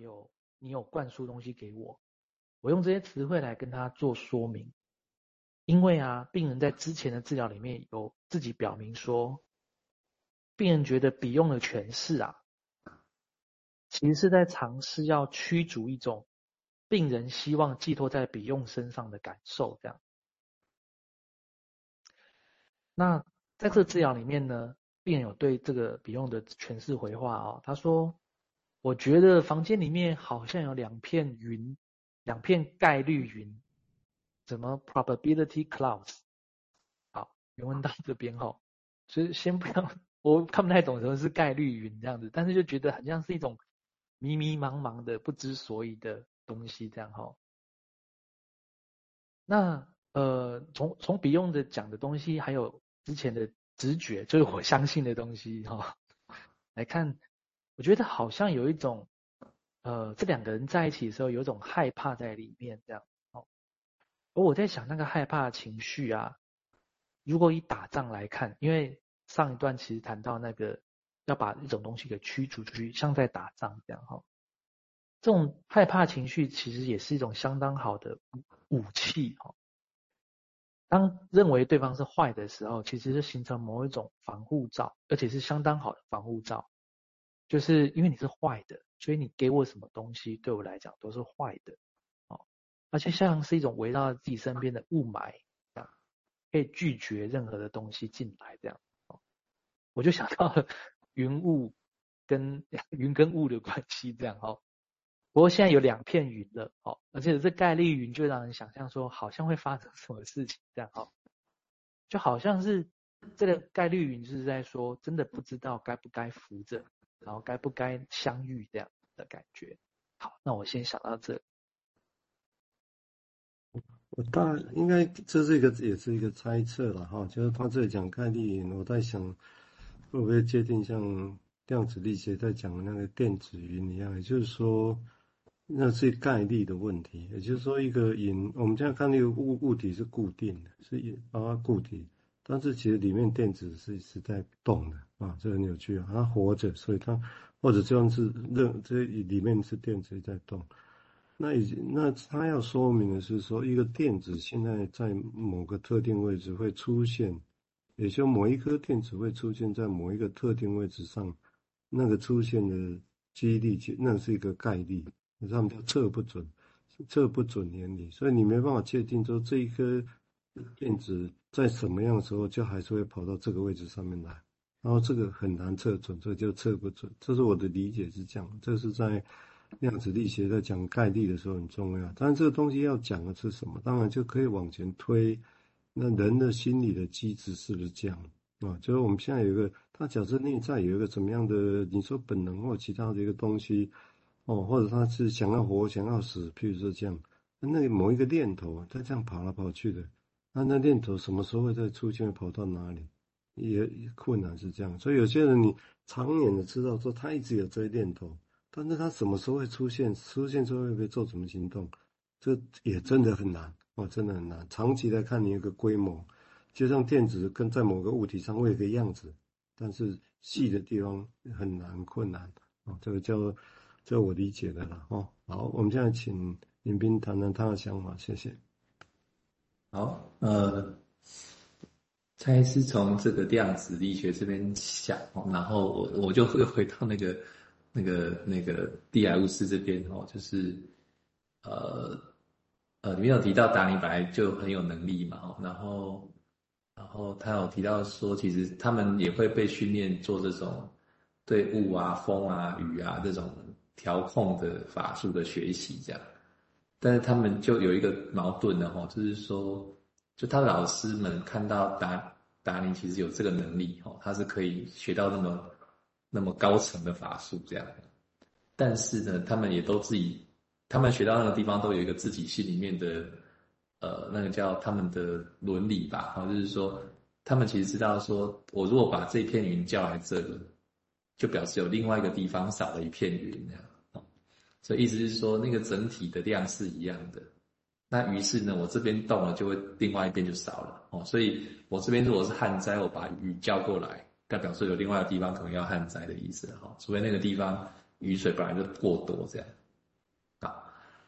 有你有灌输东西给我，我用这些词汇来跟他做说明。因为啊，病人在之前的治疗里面有自己表明说，病人觉得笔用的诠释啊，其实是在尝试要驱逐一种病人希望寄托在笔用身上的感受，这样。那在这治疗里面呢，病人有对这个笔用的诠释回话啊，他说：“我觉得房间里面好像有两片云，两片概率云。”怎么 probability clouds？好，原文到这边哈，所以先不要，我看不太懂什么是概率云这样子，但是就觉得很像是一种迷迷茫茫的不知所以的东西这样哈。那呃，从从比用的讲的东西，还有之前的直觉，就是我相信的东西哈，来看，我觉得好像有一种呃，这两个人在一起的时候，有一种害怕在里面这样。而我在想那个害怕的情绪啊，如果以打仗来看，因为上一段其实谈到那个要把一种东西给驱逐出去，像在打仗这样哈。这种害怕情绪其实也是一种相当好的武器哈。当认为对方是坏的时候，其实是形成某一种防护罩，而且是相当好的防护罩。就是因为你是坏的，所以你给我什么东西，对我来讲都是坏的。哦而且像是一种围绕自己身边的雾霾，啊，可以拒绝任何的东西进来，这样，哦我就想到了 云雾跟 云跟雾的关系，这样哦。不过现在有两片云了，哦，而且这概率云就让人想象说，好像会发生什么事情，这样哦，就好像是这个概率云就是在说，真的不知道该不该扶着，然后该不该相遇这样的感觉。好，那我先想到这。我大应该这是一个也是一个猜测了哈，就是他这里讲概率，我在想会不会界定像量子力学在讲的那个电子云一样，也就是说那是概率的问题，也就是说一个云，我们现在看那个物物体是固定的，是包括固体，但是其实里面电子是是在动的啊，这很有趣啊，它活着，所以它或者这样是任这里面是电子在动。那已经，那它要说明的是说，一个电子现在在某个特定位置会出现，也就某一颗电子会出现在某一个特定位置上，那个出现的几率，那是一个概率，他们叫测不准，测不准原理，所以你没办法确定说这一颗电子在什么样的时候就还是会跑到这个位置上面来，然后这个很难测准，这就测不准。这是我的理解是这样，这是在。量子力学在讲概率的时候很重要，但是这个东西要讲的是什么？当然就可以往前推，那人的心理的机制是不是这样啊？就是我们现在有一个，他假设内在有一个怎么样的，你说本能或其他的一个东西，哦，或者他是想要活、想要死，譬如说这样，那某一个念头，他这样跑来跑去的，那那念头什么时候会再出现？跑到哪里？也困难是这样，所以有些人你长远的知道说他一直有这些念头。但是他什么时候会出现？出现之后会不会做什么行动？这也真的很难哦，真的很难。长期来看，你有个规模，就像电子跟在某个物体上会有个样子，但是细的地方很难，困难哦。这个叫，这我理解的了哦。好，我们现在请林斌谈谈他的想法，谢谢。好，呃，猜是从这个量子力学这边想，然后我我就会回到那个。那个那个蒂莱乌斯这边哦，就是，呃呃，里面有提到达尼本来就很有能力嘛，然后然后他有提到说，其实他们也会被训练做这种对雾啊、风啊、雨啊这种调控的法术的学习，这样，但是他们就有一个矛盾的哦，就是说，就他老师们看到达达尼其实有这个能力哦，他是可以学到那么。那么高层的法术这样，但是呢，他们也都自己，他们学到那个地方都有一个自己心里面的，呃，那个叫他们的伦理吧，好，就是说，他们其实知道说，我如果把这片云叫来这个，就表示有另外一个地方少了一片云这样，所以意思是说，那个整体的量是一样的，那于是呢，我这边动了，就会另外一边就少了哦，所以我这边如果是旱灾，我把雨叫过来。代表说有另外的地方可能要旱灾的意思哈，除非那个地方雨水本来就过多这样啊。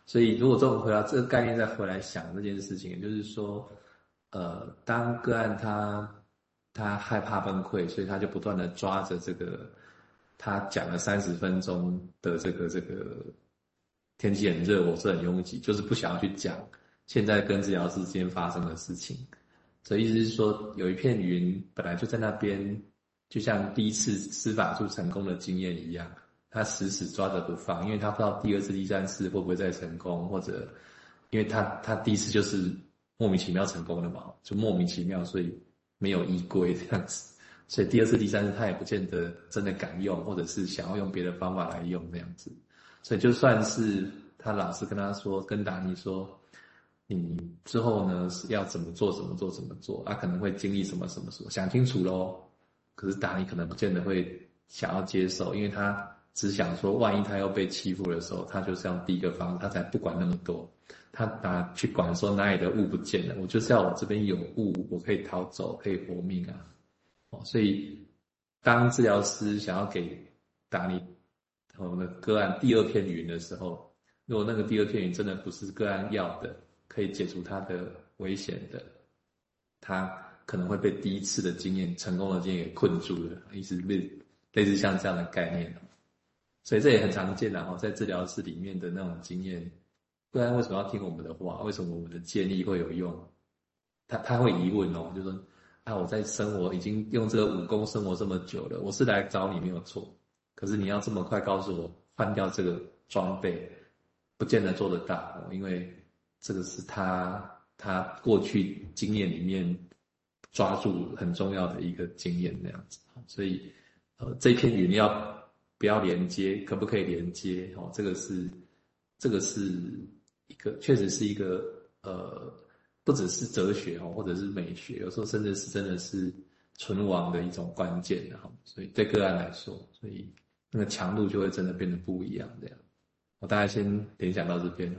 所以如果这种回到这个概念再回来想这件事情，也就是说，呃，当个案他他害怕崩溃，所以他就不断的抓着这个他讲了三十分钟的这个这个天气很热，我是很拥挤，就是不想要去讲现在跟治疗师之间发生的事情。所以意思是说，有一片云本来就在那边，就像第一次司法诉成功的经验一样，他死死抓着不放，因为他不知道第二次、第三次会不会再成功，或者因为他他第一次就是莫名其妙成功了嘛，就莫名其妙，所以没有依归这样子，所以第二次、第三次他也不见得真的敢用，或者是想要用别的方法来用这样子，所以就算是他老师跟他说，跟达尼说。你之后呢是要怎么做？怎么做？怎么做？啊，可能会经历什么什么什么？想清楚喽。可是达尼可能不见得会想要接受，因为他只想说，万一他又被欺负的时候，他就是要第一个方，他才不管那么多。他拿去管说哪里的物不见了，我就是要我这边有物，我可以逃走，可以活命啊。哦，所以当治疗师想要给达尼我们的个案第二片云的时候，如果那个第二片云真的不是个案要的。可以解除他的危险的，他可能会被第一次的经验、成功的经验给困住了，意思类类似像这样的概念，所以这也很常见的哦，在治疗室里面的那种经验，不然为什么要听我们的话？为什么我们的建议会有用？他他会疑问哦，就说啊，我在生活已经用这个武功生活这么久了，我是来找你没有错，可是你要这么快告诉我换掉这个装备，不见得做得到，因为。这个是他他过去经验里面抓住很重要的一个经验那样子，所以呃这篇语你要不要连接，可不可以连接？哦，这个是这个是一个确实是一个呃不只是哲学哦，或者是美学，有时候甚至是真的是存亡的一种关键哈。所以对个案来说，所以那个强度就会真的变得不一样这样。我大概先联想到这边。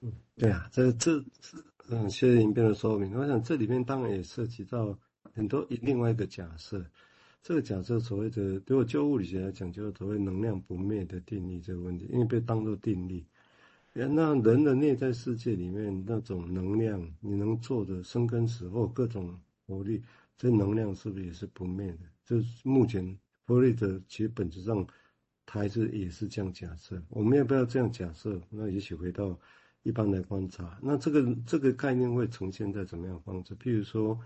嗯，对啊，这这是嗯，谢谢您变的说明。我想这里面当然也涉及到很多另外一个假设，这个假设所谓的，如果就物理学来讲，就是所谓能量不灭的定律这个问题，因为被当作定律。那人的内在世界里面那种能量，你能做的生根死或各种活力，这能量是不是也是不灭的？就是目前弗洛伊德其实本质上他还是也是这样假设。我们要不要这样假设？那也许回到。一般来观察，那这个这个概念会呈现在怎么样方式？譬如说，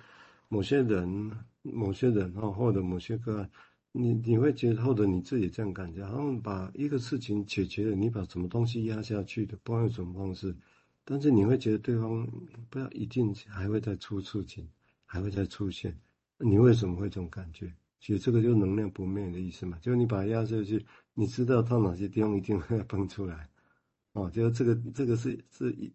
某些人、某些人哈，或者某些个案，你你会觉得，或者你自己这样感觉，他们把一个事情解决了，你把什么东西压下去的，不管用什么方式，但是你会觉得对方不要一定还会再出事情，还会再出现，你为什么会这种感觉？其实这个就是能量不灭的意思嘛，就是你把它压下去，你知道它哪些地方一定会崩出来。哦，就是这个这个是是一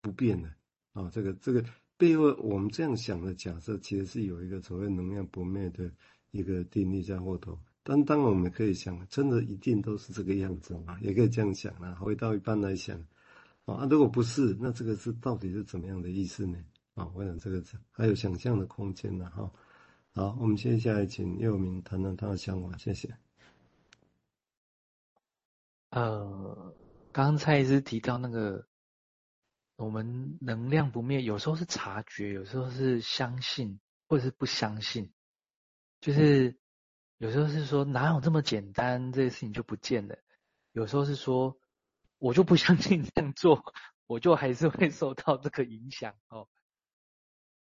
不变的啊，这个这个背后我们这样想的假设，其实是有一个所谓能量不灭的一个定律在后头。但当我们可以想，真的一定都是这个样子嘛？也可以这样想啊。回到一般来想，啊，如果不是，那这个是到底是怎么样的意思呢？啊，我想这个是还有想象的空间呢。哈，好，我们接下来请佑明谈谈他的想法，谢谢。呃。刚刚蔡医师提到那个，我们能量不灭，有时候是察觉，有时候是相信，或者是不相信。就是有时候是说哪有这么简单，这些事情就不见了；有时候是说我就不相信这样做，我就还是会受到这个影响哦。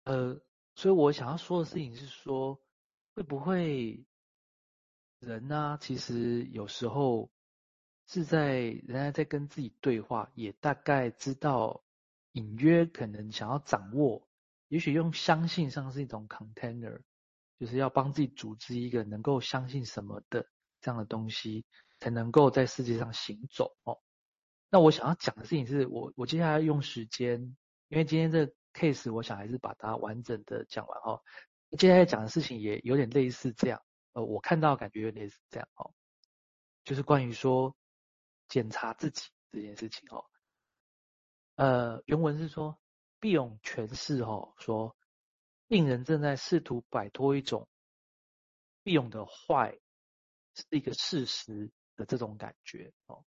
呃，所以我想要说的事情是说，会不会人呢、其实有时候。是在人家在跟自己对话，也大概知道隐约可能想要掌握，也许用相信上是一种 container，就是要帮自己组织一个能够相信什么的这样的东西，才能够在世界上行走哦。那我想要讲的事情是我我接下来用时间，因为今天这 case 我想还是把它完整的讲完哦。接下来讲的事情也有点类似这样，呃，我看到感觉有点是这样哦，就是关于说。检查自己这件事情哦，呃，原文是说，毕勇诠释哦，说病人正在试图摆脱一种毕勇的坏是一个事实，的这种感觉哦。